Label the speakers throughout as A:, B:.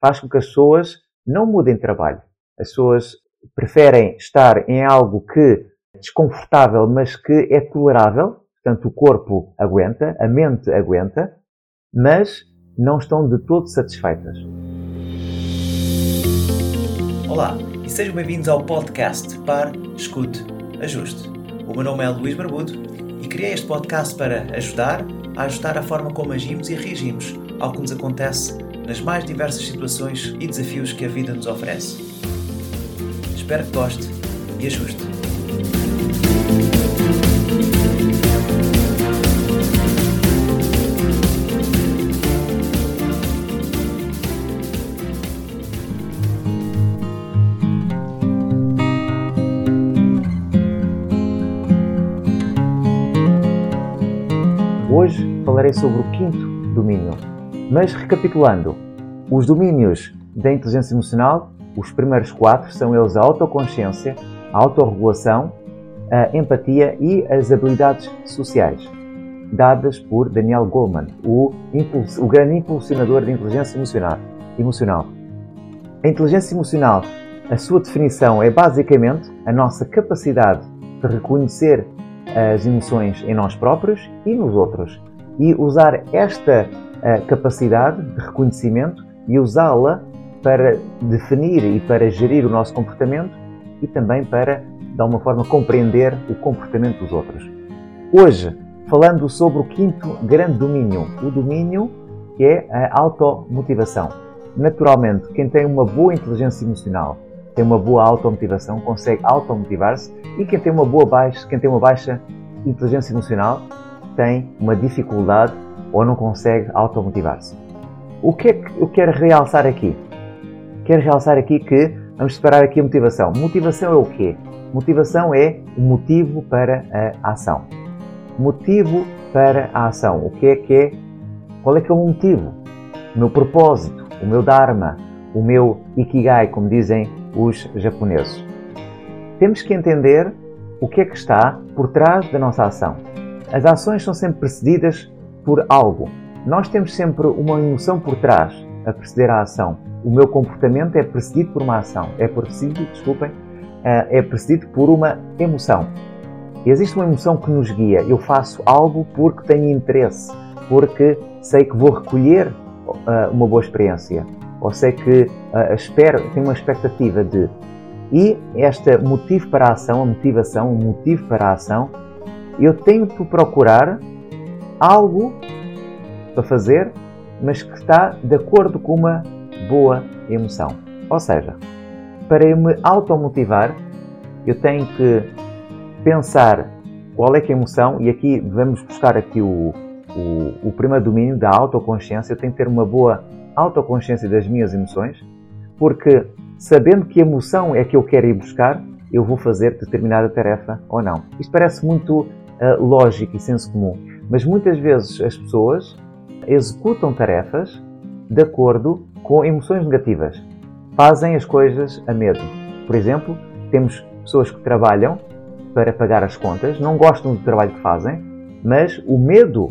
A: faz com que as pessoas não mudem de trabalho. As pessoas preferem estar em algo que é desconfortável, mas que é tolerável, portanto o corpo aguenta, a mente aguenta, mas não estão de todo satisfeitas.
B: Olá e sejam bem-vindos ao podcast Par, Escute, Ajuste. O meu nome é Luís Barbudo e criei este podcast para ajudar a ajustar a forma como agimos e reagimos ao que nos acontece nas mais diversas situações e desafios que a vida nos oferece. Espero que goste e ajuste.
A: Hoje falarei sobre o quinto. Mas recapitulando, os domínios da inteligência emocional, os primeiros quatro, são eles a autoconsciência, a autorregulação, a empatia e as habilidades sociais, dadas por Daniel Goleman, o, o grande impulsionador da inteligência emocional. emocional. A inteligência emocional, a sua definição é basicamente a nossa capacidade de reconhecer as emoções em nós próprios e nos outros. E usar esta uh, capacidade de reconhecimento e usá-la para definir e para gerir o nosso comportamento e também para, de alguma forma, compreender o comportamento dos outros. Hoje, falando sobre o quinto grande domínio, o domínio que é a automotivação. Naturalmente, quem tem uma boa inteligência emocional, tem uma boa automotivação, consegue automotivar-se e quem tem uma boa baixa, quem tem uma baixa inteligência emocional tem uma dificuldade ou não consegue automotivar-se. O que é que eu quero realçar aqui? Quero realçar aqui que vamos separar aqui a motivação. Motivação é o quê? Motivação é o motivo para a ação. Motivo para a ação. O que é que é? Qual é que é o motivo? O meu propósito, o meu dharma, o meu ikigai, como dizem os japoneses. Temos que entender o que é que está por trás da nossa ação. As ações são sempre precedidas por algo. Nós temos sempre uma emoção por trás a preceder a ação. O meu comportamento é precedido por uma ação, é precedido, desculpem, eh, é precedido por uma emoção. Existe uma emoção que nos guia. Eu faço algo porque tenho interesse, porque sei que vou recolher eh, uma boa experiência, ou sei que uh, espero, tenho uma expectativa de. E este motivo para a ação, a motivação, o motivo para a ação, eu tento procurar algo para fazer, mas que está de acordo com uma boa emoção. Ou seja, para eu me automotivar, eu tenho que pensar qual é que é a emoção, e aqui vamos buscar aqui o, o, o primeiro domínio da autoconsciência. Eu tenho que ter uma boa autoconsciência das minhas emoções, porque sabendo que emoção é que eu quero ir buscar, eu vou fazer determinada tarefa ou não. Isto parece muito uh, lógico e senso comum, mas muitas vezes as pessoas executam tarefas de acordo com emoções negativas. Fazem as coisas a medo. Por exemplo, temos pessoas que trabalham para pagar as contas, não gostam do trabalho que fazem, mas o medo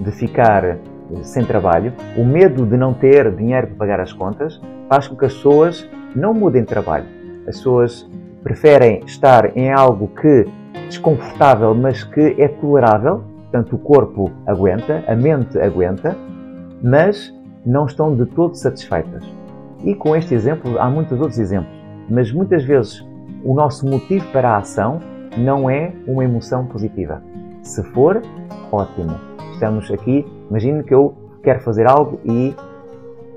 A: de ficar sem trabalho, o medo de não ter dinheiro para pagar as contas, faz com que as pessoas não mudem de trabalho. As pessoas preferem estar em algo que é desconfortável, mas que é tolerável, portanto o corpo aguenta, a mente aguenta, mas não estão de todo satisfeitas. E com este exemplo há muitos outros exemplos, mas muitas vezes o nosso motivo para a ação não é uma emoção positiva. Se for, ótimo. Estamos aqui Imagino que eu quero fazer algo e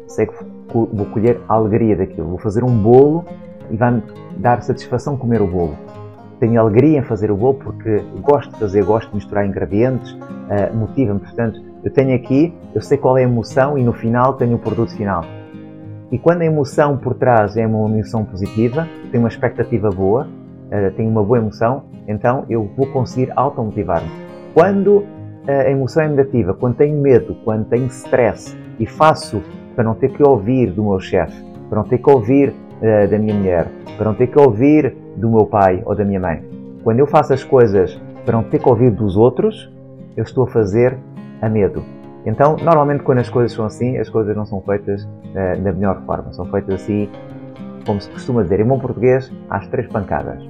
A: sei que vou colher a alegria daquilo. Vou fazer um bolo e vai-me dar satisfação comer o bolo. Tenho alegria em fazer o bolo porque gosto de fazer, gosto de misturar ingredientes, uh, motiva-me. Portanto, eu tenho aqui, eu sei qual é a emoção e no final tenho o produto final. E quando a emoção por trás é uma emoção positiva, tenho uma expectativa boa, uh, tenho uma boa emoção, então eu vou conseguir automotivar-me. Quando a emoção é negativa, quando tenho medo, quando tenho stress e faço para não ter que ouvir do meu chefe, para não ter que ouvir uh, da minha mulher, para não ter que ouvir do meu pai ou da minha mãe. Quando eu faço as coisas para não ter que ouvir dos outros, eu estou a fazer a medo. Então, normalmente quando as coisas são assim, as coisas não são feitas uh, da melhor forma. São feitas assim, como se costuma dizer em bom português, às três pancadas.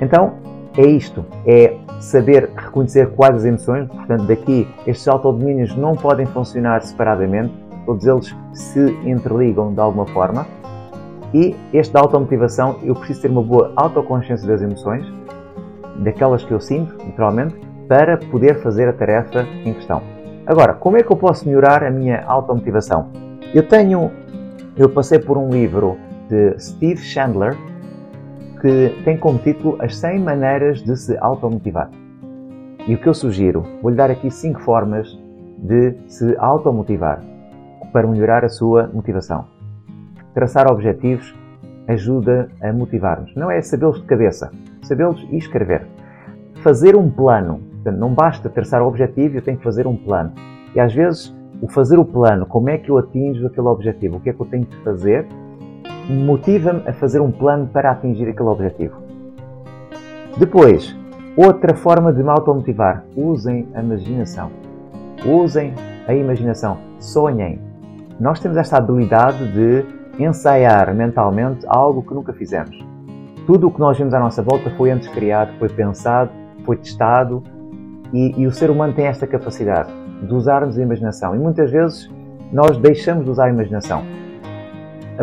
A: Então, é isto. É saber reconhecer quais as emoções. Portanto, daqui, estes autodomínios não podem funcionar separadamente. Todos eles se interligam de alguma forma. E este da automotivação, eu preciso ter uma boa autoconsciência das emoções, daquelas que eu sinto, naturalmente, para poder fazer a tarefa em questão. Agora, como é que eu posso melhorar a minha automotivação? Eu tenho, eu passei por um livro de Steve Chandler que tem como título As 100 maneiras de se automotivar. E o que eu sugiro, vou-lhe dar aqui 5 formas de se automotivar para melhorar a sua motivação. Traçar objetivos ajuda a motivar-nos. Não é sabê-los de cabeça, sabê-los e escrever. Fazer um plano Portanto, não basta traçar o objetivo, eu tenho que fazer um plano. E às vezes, o fazer o plano, como é que eu atinjo aquele objetivo, o que é que eu tenho que fazer, motiva-me a fazer um plano para atingir aquele objetivo. Depois, outra forma de me automotivar: usem a imaginação. Usem a imaginação. Sonhem. Nós temos esta habilidade de ensaiar mentalmente algo que nunca fizemos. Tudo o que nós vemos à nossa volta foi antes criado, foi pensado, foi testado, e, e, o ser humano tem esta capacidade de usarmos a imaginação. E muitas vezes nós deixamos de usar a imaginação.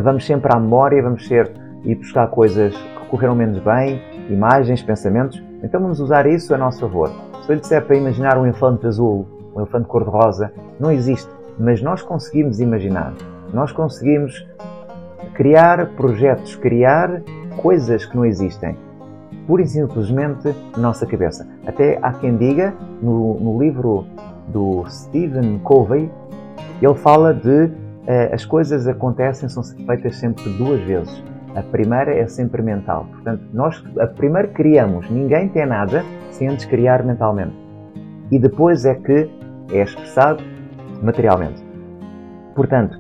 A: Vamos sempre à memória, vamos ser ir buscar coisas que correram menos bem, imagens, pensamentos. Então vamos usar isso a nosso favor. Se eu lhe disser para imaginar um elefante azul, um elefante cor-de-rosa, não existe. Mas nós conseguimos imaginar. Nós conseguimos criar projetos, criar coisas que não existem pura e simplesmente nossa cabeça. Até há quem diga, no, no livro do Stephen Covey, ele fala de uh, as coisas acontecem, são feitas sempre duas vezes. A primeira é sempre mental. Portanto, nós a primeiro criamos, ninguém tem nada sem antes criar mentalmente. E depois é que é expressado materialmente. Portanto,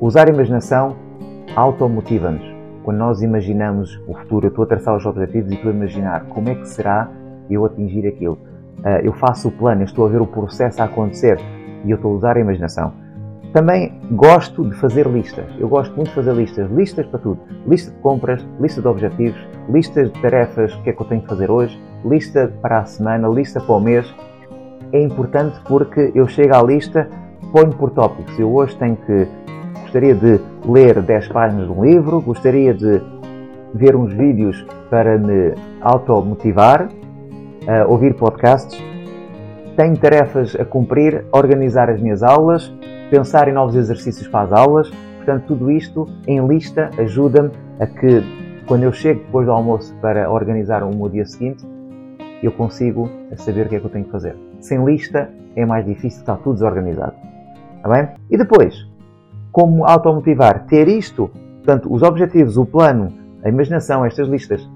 A: usar a imaginação automotiva-nos quando nós imaginamos o futuro, eu estou a traçar os objetivos e estou a imaginar como é que será eu atingir aquilo. Uh, eu faço o plano, eu estou a ver o processo a acontecer e eu estou a usar a imaginação. Também gosto de fazer listas. Eu gosto muito de fazer listas. Listas para tudo. Lista de compras, lista de objetivos, listas de tarefas, o que é que eu tenho que fazer hoje, lista para a semana, lista para o mês. É importante porque eu chego à lista, ponho por tópicos. Eu hoje tenho que gostaria de ler 10 páginas de um livro, gostaria de ver uns vídeos para me automotivar, uh, ouvir podcasts, tenho tarefas a cumprir, organizar as minhas aulas, pensar em novos exercícios para as aulas. Portanto, tudo isto em lista ajuda-me a que, quando eu chego depois do almoço para organizar o meu dia seguinte, eu consigo saber o que é que eu tenho que fazer. Sem lista é mais difícil, está tudo desorganizado. Está bem? E depois, como automotivar. Ter isto, portanto, os objetivos, o plano, a imaginação, estas listas,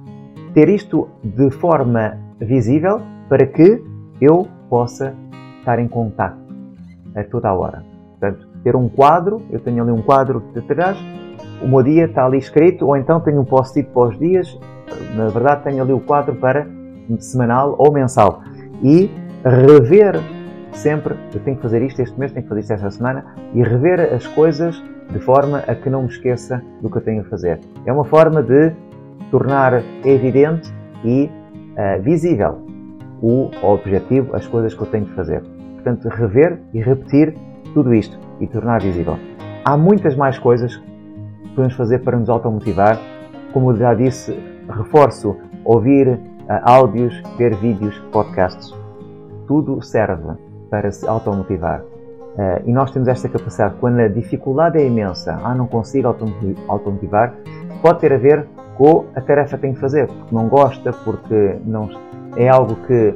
A: ter isto de forma visível para que eu possa estar em contato a toda a hora. Portanto, ter um quadro, eu tenho ali um quadro de trás, o meu dia está ali escrito, ou então tenho um post-it para os dias, na verdade tenho ali o quadro para semanal ou mensal. E rever sempre, eu tenho que fazer isto este mês, tenho que fazer isto esta semana, e rever as coisas de forma a que não me esqueça do que eu tenho a fazer. É uma forma de tornar evidente e uh, visível o objetivo, as coisas que eu tenho que fazer. Portanto, rever e repetir tudo isto e tornar visível. Há muitas mais coisas que podemos fazer para nos automotivar. Como já disse, reforço ouvir uh, áudios, ver vídeos, podcasts. Tudo serve para se automotivar. Uh, e nós temos esta capacidade, quando a dificuldade é imensa, ah, não consigo automotivar, pode ter a ver com a tarefa que tenho que fazer, porque não gosta, porque não, é algo que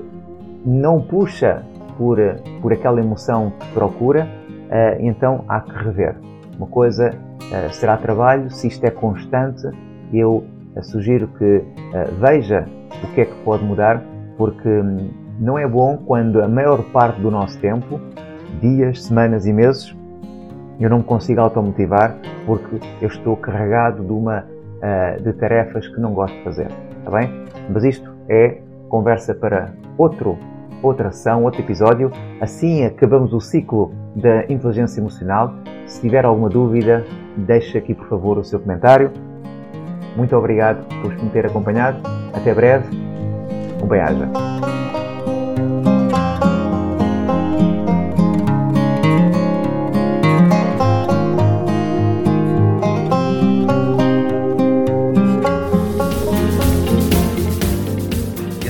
A: não puxa por, por aquela emoção que procura, uh, então há que rever. Uma coisa uh, será trabalho, se isto é constante, eu sugiro que veja o que é que pode mudar, porque hum, não é bom quando a maior parte do nosso tempo, dias, semanas e meses, eu não me consigo automotivar porque eu estou carregado de, uma, uh, de tarefas que não gosto de fazer. Está bem? Mas isto é conversa para outro outra ação, outro episódio. Assim acabamos o ciclo da inteligência emocional. Se tiver alguma dúvida, deixe aqui por favor o seu comentário. Muito obrigado por me ter acompanhado. Até breve. Um